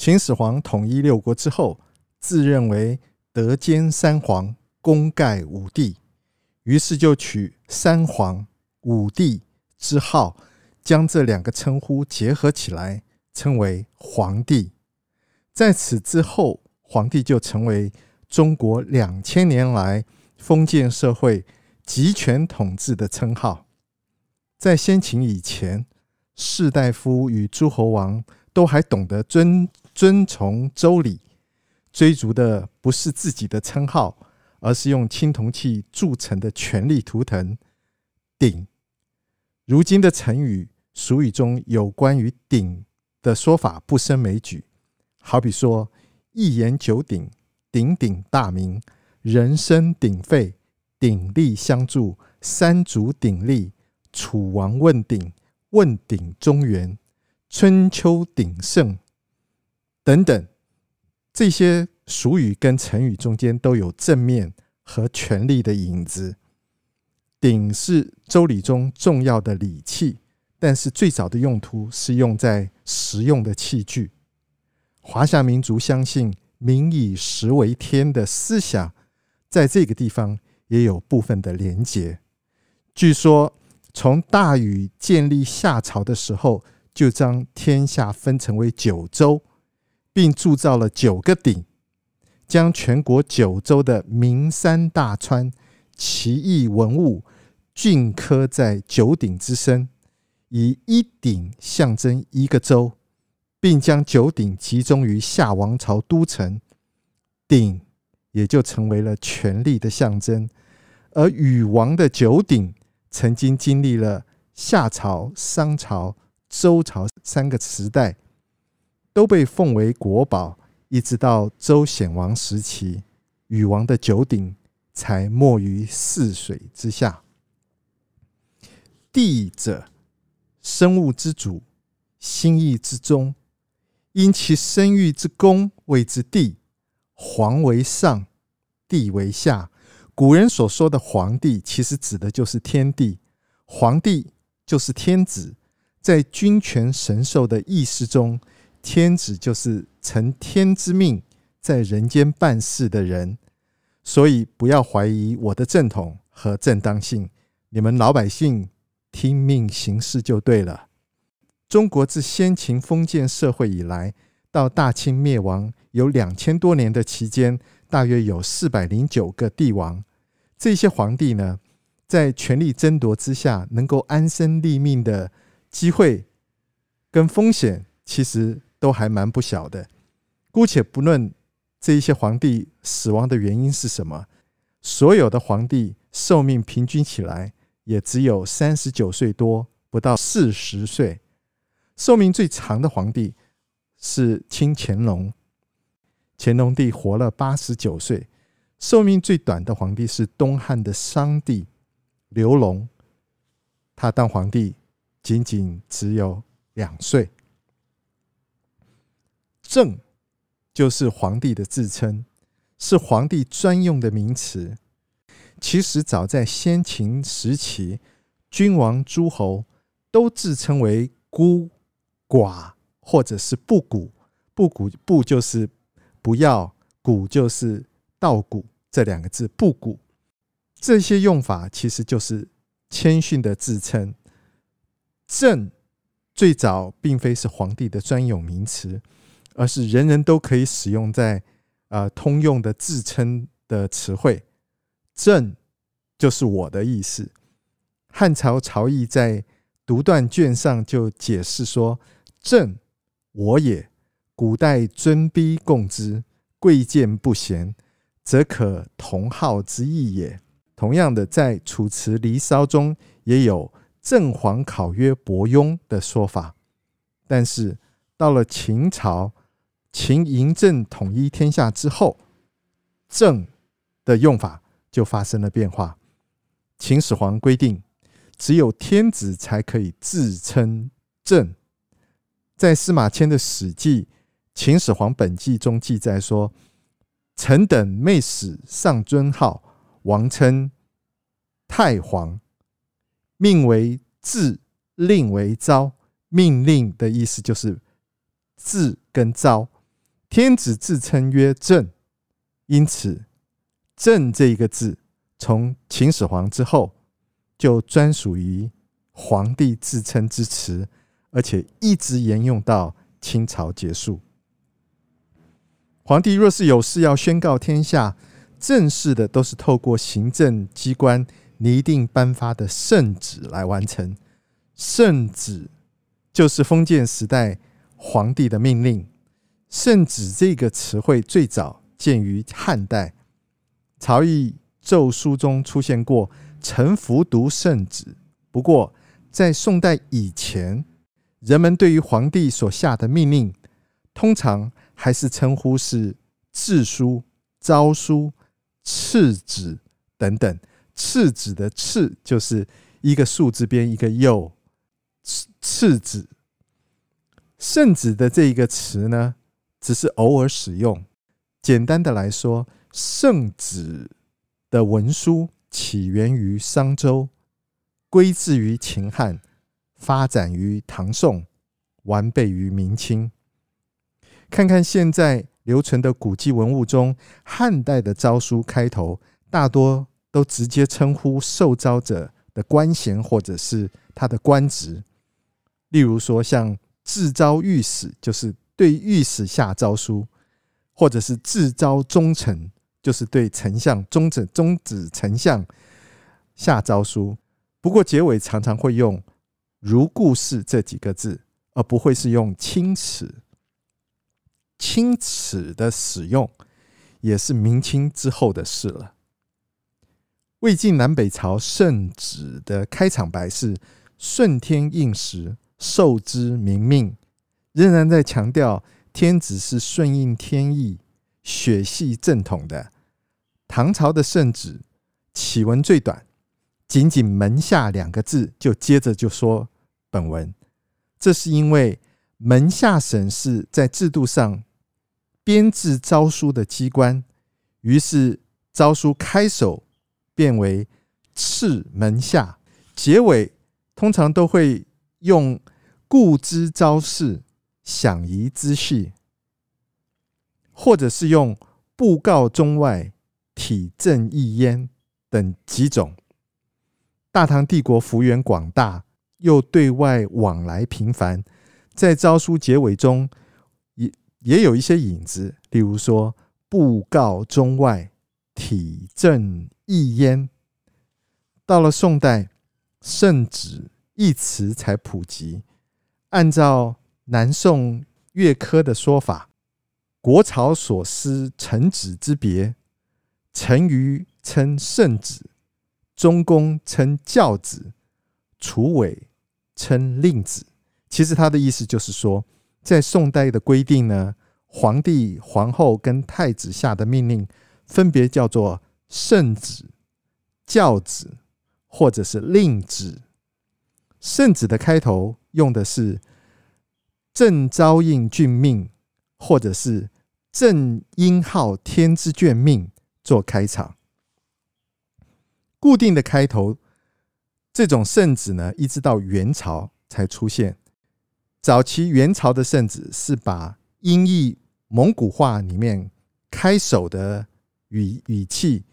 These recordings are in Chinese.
秦始皇统一六国之后，自认为德兼三皇，功盖五帝，于是就取三皇五帝之号，将这两个称呼结合起来，称为皇帝。在此之后，皇帝就成为。中国两千年来封建社会集权统治的称号，在先秦以前，士大夫与诸侯王都还懂得尊遵从周礼，追逐的不是自己的称号，而是用青铜器铸成的权力图腾“鼎”。如今的成语、俗语中有关于“鼎”的说法不胜枚举，好比说“一言九鼎”。鼎鼎大名，人声鼎沸，鼎力相助，三足鼎立，楚王问鼎，问鼎中原，春秋鼎盛等等，这些俗语跟成语中间都有正面和权力的影子。鼎是周礼中重要的礼器，但是最早的用途是用在实用的器具。华夏民族相信。民以食为天的思想，在这个地方也有部分的连结。据说，从大禹建立夏朝的时候，就将天下分成为九州，并铸造了九个鼎，将全国九州的名山大川、奇异文物镌刻在九鼎之身，以一鼎象征一个州。并将九鼎集中于夏王朝都城，鼎也就成为了权力的象征。而禹王的九鼎曾经经历了夏朝、商朝、周朝三个时代，都被奉为国宝，一直到周显王时期，禹王的九鼎才没于泗水之下。帝者，生物之主，心意之宗。因其生育之功谓之帝，皇为上，帝为下。古人所说的皇帝，其实指的就是天帝。皇帝就是天子，在君权神授的意识中，天子就是承天之命，在人间办事的人。所以不要怀疑我的正统和正当性，你们老百姓听命行事就对了。中国自先秦封建社会以来，到大清灭亡有两千多年的期间，大约有四百零九个帝王。这些皇帝呢，在权力争夺之下，能够安身立命的机会跟风险，其实都还蛮不小的。姑且不论这一些皇帝死亡的原因是什么，所有的皇帝寿命平均起来也只有三十九岁多，不到四十岁。寿命最长的皇帝是清乾隆，乾隆帝活了八十九岁。寿命最短的皇帝是东汉的商帝刘隆，他当皇帝仅仅只有两岁。正就是皇帝的自称，是皇帝专用的名词。其实早在先秦时期，君王诸侯都自称为孤。寡或者是不古，不古不就是不要，古就是稻谷这两个字，不古这些用法其实就是谦逊的自称。正最早并非是皇帝的专有名词，而是人人都可以使用在呃通用的自称的词汇。正就是我的意思。汉朝曹魏在独断卷上就解释说。正我也，古代尊卑共之，贵贱不嫌，则可同号之意也。同样的，在《楚辞·离骚》中也有“正黄考曰伯庸”的说法。但是到了秦朝，秦嬴政统一天下之后，“政”的用法就发生了变化。秦始皇规定，只有天子才可以自称“政”。在司马迁的《史记·秦始皇本纪》中记载说：“臣等昧使上尊号，王称太皇，命为制，令为昭。命令的意思就是制跟昭。天子自称曰正，因此‘正’这一个字，从秦始皇之后就专属于皇帝自称之词，而且一直沿用到清朝结束。皇帝若是有事要宣告天下，正式的都是透过行政机关拟定颁发的圣旨来完成。圣旨就是封建时代皇帝的命令。圣旨这个词汇最早见于汉代，曹魏奏书中出现过“臣服读圣旨”。不过，在宋代以前，人们对于皇帝所下的命令，通常还是称呼是制书、诏书、敕旨等等。敕旨的“敕”就是一个竖字边一个又，敕旨。圣旨的这一个词呢，只是偶尔使用。简单的来说，圣旨的文书起源于商周，归自于秦汉，发展于唐宋，完备于明清。看看现在留存的古籍文物中，汉代的诏书开头大多都直接称呼受诏者的官衔或者是他的官职，例如说像制诏御史，就是。对御史下诏书，或者是自招忠臣，就是对丞相、中子、中子丞相下诏书。不过结尾常常会用“如故事”这几个字，而不会是用“钦此”。钦此的使用也是明清之后的事了。魏晋南北朝圣旨的开场白是“顺天应时，受之明命”。仍然在强调天子是顺应天意、血系正统的。唐朝的圣旨起文最短，仅仅“门下”两个字，就接着就说本文。这是因为门下省是在制度上编制诏书的机关，于是诏书开首变为“敕门下”，结尾通常都会用“故知招事”。享仪之序，或者是用布告中外、体正意焉等几种。大唐帝国幅员广大，又对外往来频繁，在诏书结尾中也也有一些影子，例如说布告中外、体正意焉。到了宋代，圣旨一词才普及，按照。南宋岳珂的说法：“国朝所思臣子之别，臣于称圣旨，中宫称教子，楚伟称令旨。”其实他的意思就是说，在宋代的规定呢，皇帝、皇后跟太子下的命令，分别叫做圣旨、教旨或者是令旨。圣旨的开头用的是。朕昭应俊命，或者是朕因号天之眷命做开场。固定的开头，这种圣旨呢，一直到元朝才出现。早期元朝的圣旨是把音译蒙古话里面开首的语语气，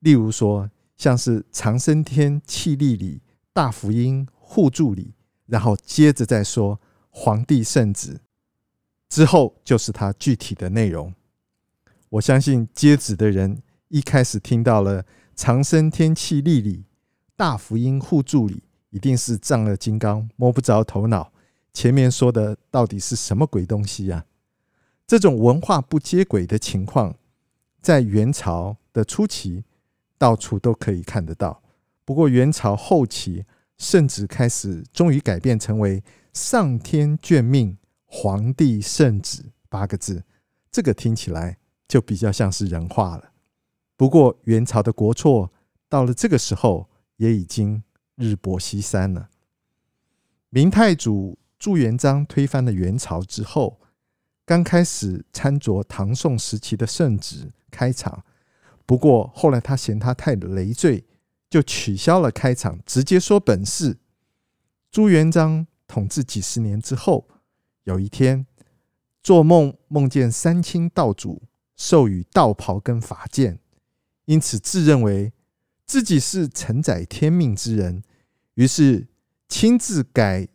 例如说像是长生天气力里、大福音护助里，然后接着再说。皇帝圣旨之后就是他具体的内容。我相信接旨的人一开始听到了“长生天契莅里”“大福音护助里”，一定是胀了金刚，摸不着头脑。前面说的到底是什么鬼东西呀？这种文化不接轨的情况，在元朝的初期到处都可以看得到。不过元朝后期圣旨开始终于改变成为上天眷命，皇帝圣旨八个字，这个听起来就比较像是人话了。不过元朝的国错到了这个时候也已经日薄西山了。明太祖朱元璋推翻了元朝之后，刚开始参酌唐宋时期的圣旨开场，不过后来他嫌他太累赘，就取消了开场，直接说本事。朱元璋统治几十年之后，有一天做梦梦见三清道祖授予道袍跟法剑，因此自认为自己是承载天命之人，于是亲自改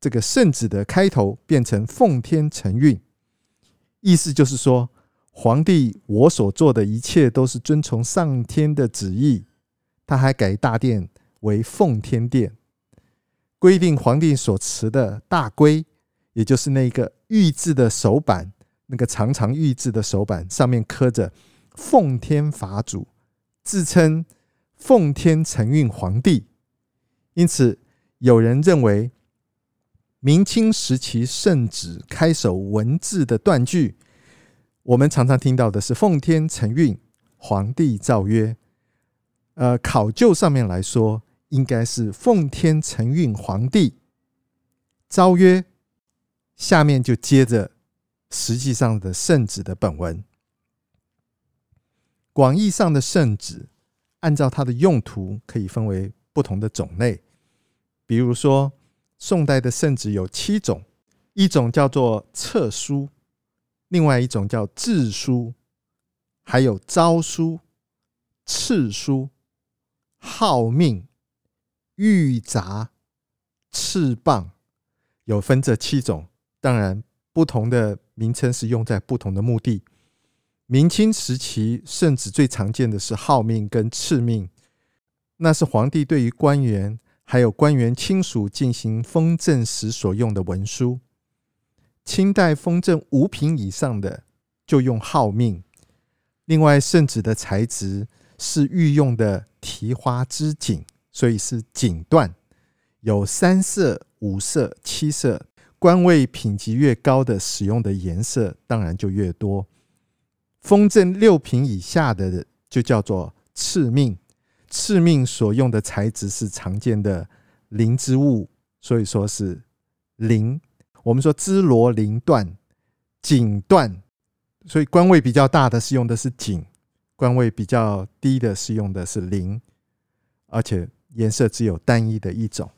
这个圣旨的开头，变成奉天承运，意思就是说，皇帝我所做的一切都是遵从上天的旨意。他还改大殿为奉天殿，规定皇帝所持的大圭，也就是那个玉制的手板，那个长长玉制的手板上面刻着“奉天法祖”，自称奉天承运皇帝。因此，有人认为，明清时期圣旨开首文字的断句，我们常常听到的是“奉天承运，皇帝诏曰”。呃，考究上面来说，应该是奉天承运皇帝诏曰，下面就接着实际上的圣旨的本文。广义上的圣旨，按照它的用途可以分为不同的种类。比如说，宋代的圣旨有七种，一种叫做册书，另外一种叫制书，还有诏书、敕书。号命、諭札、敕摃，有分这七种。当然，不同的名称是用在不同的目的。明清时期，圣旨最常见的是号命跟敕命，那是皇帝对于官员还有官员亲属进行封赠时所用的文书。清代封赠五品以上的，就用号命。另外，圣旨的材质是御用的。提花织锦，所以是锦缎，有三色、五色、七色。官位品级越高的，使用的颜色当然就越多。封赠六品以下的，就叫做敕命。敕命所用的材质是常见的綾织物，所以说是綾。我们说织罗绫缎，锦缎，所以官位比较大的是用的是锦。官位比较低的是用的是零，而且颜色只有单一的一种。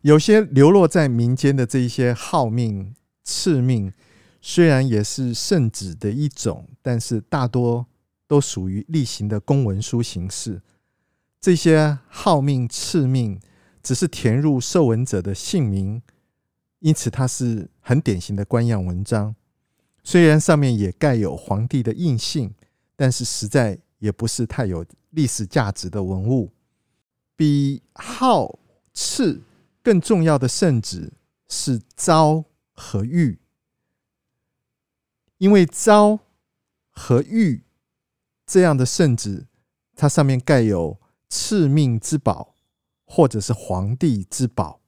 有些流落在民间的这一些号命、敕命，虽然也是圣旨的一种，但是大多都属于例行的公文书形式。这些号命、敕命只是填入受文者的姓名，因此它是很典型的官样文章。虽然上面也盖有皇帝的印信，但是实在也不是太有历史价值的文物。比号敕更重要的圣旨是诏和玉，因为诏和玉这样的圣旨，它上面盖有赐命之宝，或者是皇帝之宝。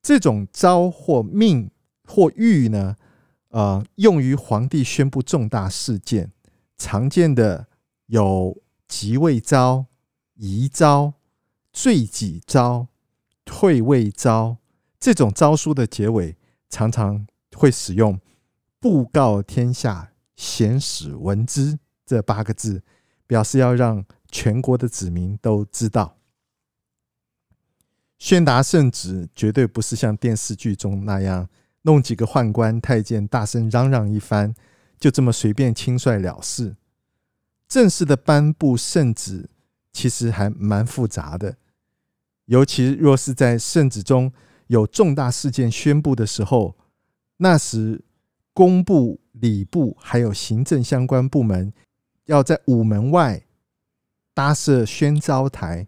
这种诏或命或玉呢？呃，用于皇帝宣布重大事件，常见的有即位诏、移诏、罪己诏、退位诏。这种诏书的结尾常常会使用“布告天下，显使闻之”这八个字，表示要让全国的子民都知道。宣达圣旨绝对不是像电视剧中那样。弄几个宦官太监大声嚷嚷一番，就这么随便轻率了事。正式的颁布圣旨，其实还蛮复杂的。尤其若是在圣旨中有重大事件宣布的时候，那时工部、礼部还有行政相关部门，要在午门外搭设宣召台、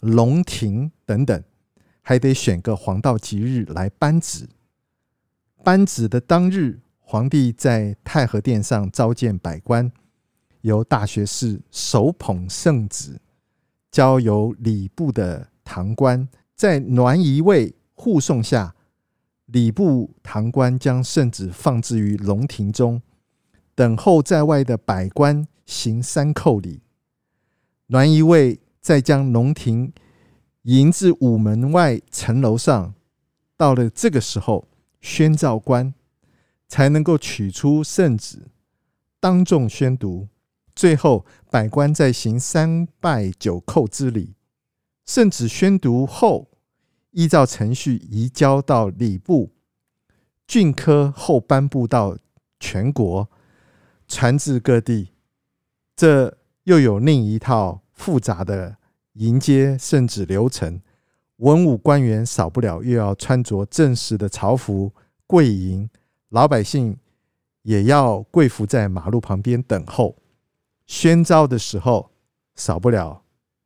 龙庭等等，还得选个黄道吉日来颁旨。颁旨的当日，皇帝在太和殿上召见百官，由大学士手捧圣旨，交由礼部的堂官在栾仪卫护送下，礼部堂官将圣旨放置于龙庭中，等候在外的百官行三叩礼。栾仪卫再将龙庭迎至午门外城楼上。到了这个时候，宣诏官才能够取出圣旨，当众宣读。最后，百官再行三拜九叩之礼。圣旨宣读后，依照程序移交到礼部，镌刻后颁布到全国，传至各地。这又有另一套复杂的迎接圣旨流程。文武官员少不了又要穿着正式的朝服跪迎，老百姓也要跪伏在马路旁边等候。宣召的时候，少不了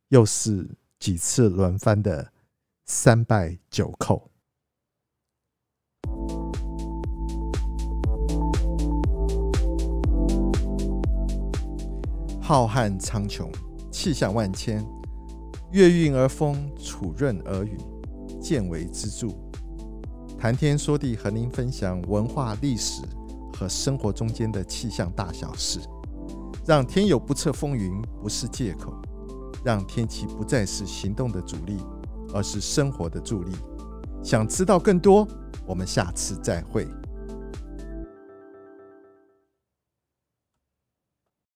又是几次轮番的三拜九叩。浩瀚苍穹，气象万千。月晕而风，础润而雨，见为支柱。谈天说地，和您分享文化、历史和生活中间的气象大小事，让天有不测风云不是借口，让天气不再是行动的阻力，而是生活的助力。想知道更多，我们下次再会。